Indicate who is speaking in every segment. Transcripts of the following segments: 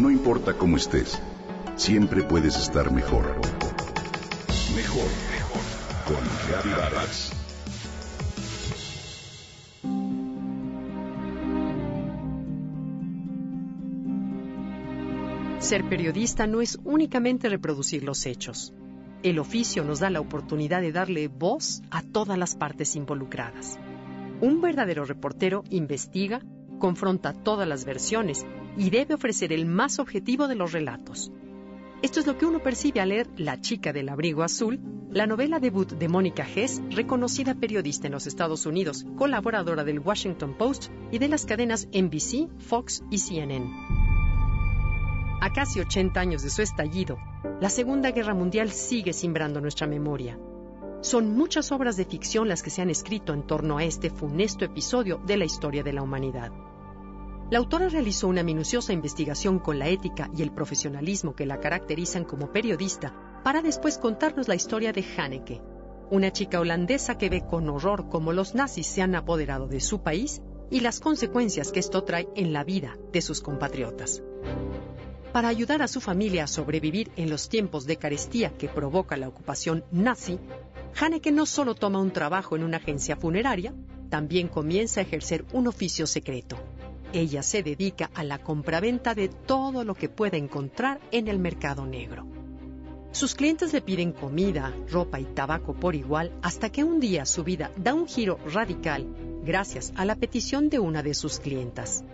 Speaker 1: No importa cómo estés, siempre puedes estar mejor. Mejor, mejor. Con Reavivadas.
Speaker 2: Ser periodista no es únicamente reproducir los hechos. El oficio nos da la oportunidad de darle voz a todas las partes involucradas. Un verdadero reportero investiga, confronta todas las versiones y debe ofrecer el más objetivo de los relatos. Esto es lo que uno percibe al leer La chica del abrigo azul, la novela debut de Mónica Hess, reconocida periodista en los Estados Unidos, colaboradora del Washington Post y de las cadenas NBC, Fox y CNN. A casi 80 años de su estallido, la Segunda Guerra Mundial sigue simbrando nuestra memoria. Son muchas obras de ficción las que se han escrito en torno a este funesto episodio de la historia de la humanidad. La autora realizó una minuciosa investigación con la ética y el profesionalismo que la caracterizan como periodista para después contarnos la historia de Hanneke, una chica holandesa que ve con horror cómo los nazis se han apoderado de su país y las consecuencias que esto trae en la vida de sus compatriotas. Para ayudar a su familia a sobrevivir en los tiempos de carestía que provoca la ocupación nazi, Haneke no solo toma un trabajo en una agencia funeraria, también comienza a ejercer un oficio secreto. Ella se dedica a la compraventa de todo lo que pueda encontrar en el mercado negro. Sus clientes le piden comida, ropa y tabaco por igual hasta que un día su vida da un giro radical gracias a la petición de una de sus clientas.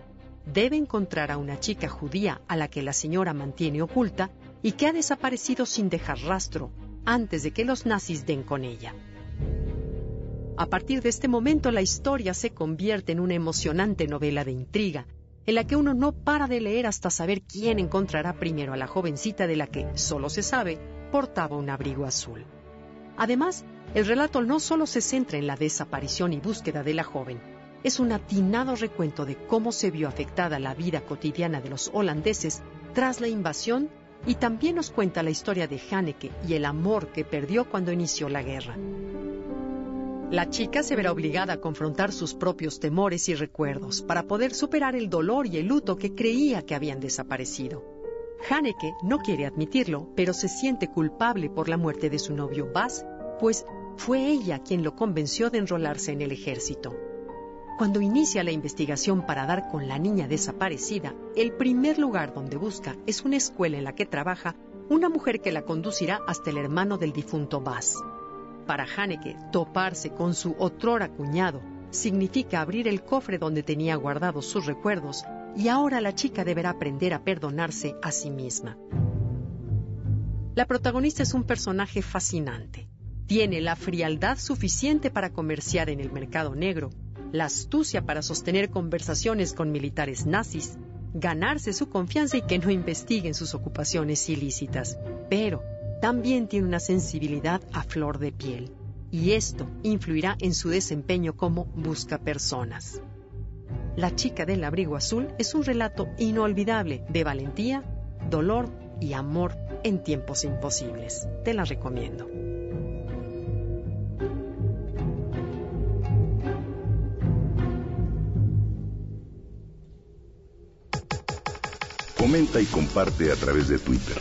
Speaker 2: Debe encontrar a una chica judía a la que la señora mantiene oculta y que ha desaparecido sin dejar rastro antes de que los nazis den con ella. A partir de este momento la historia se convierte en una emocionante novela de intriga, en la que uno no para de leer hasta saber quién encontrará primero a la jovencita de la que, solo se sabe, portaba un abrigo azul. Además, el relato no solo se centra en la desaparición y búsqueda de la joven, es un atinado recuento de cómo se vio afectada la vida cotidiana de los holandeses tras la invasión y también nos cuenta la historia de Haneke y el amor que perdió cuando inició la guerra. La chica se verá obligada a confrontar sus propios temores y recuerdos para poder superar el dolor y el luto que creía que habían desaparecido. Haneke no quiere admitirlo, pero se siente culpable por la muerte de su novio Bas, pues fue ella quien lo convenció de enrolarse en el ejército. Cuando inicia la investigación para dar con la niña desaparecida, el primer lugar donde busca es una escuela en la que trabaja una mujer que la conducirá hasta el hermano del difunto Bass. Para Haneke, toparse con su otrora cuñado significa abrir el cofre donde tenía guardados sus recuerdos y ahora la chica deberá aprender a perdonarse a sí misma. La protagonista es un personaje fascinante. Tiene la frialdad suficiente para comerciar en el mercado negro la astucia para sostener conversaciones con militares nazis, ganarse su confianza y que no investiguen sus ocupaciones ilícitas. Pero también tiene una sensibilidad a flor de piel, y esto influirá en su desempeño como busca personas. La chica del abrigo azul es un relato inolvidable de valentía, dolor y amor en tiempos imposibles. Te la recomiendo.
Speaker 1: Comenta y comparte a través de Twitter.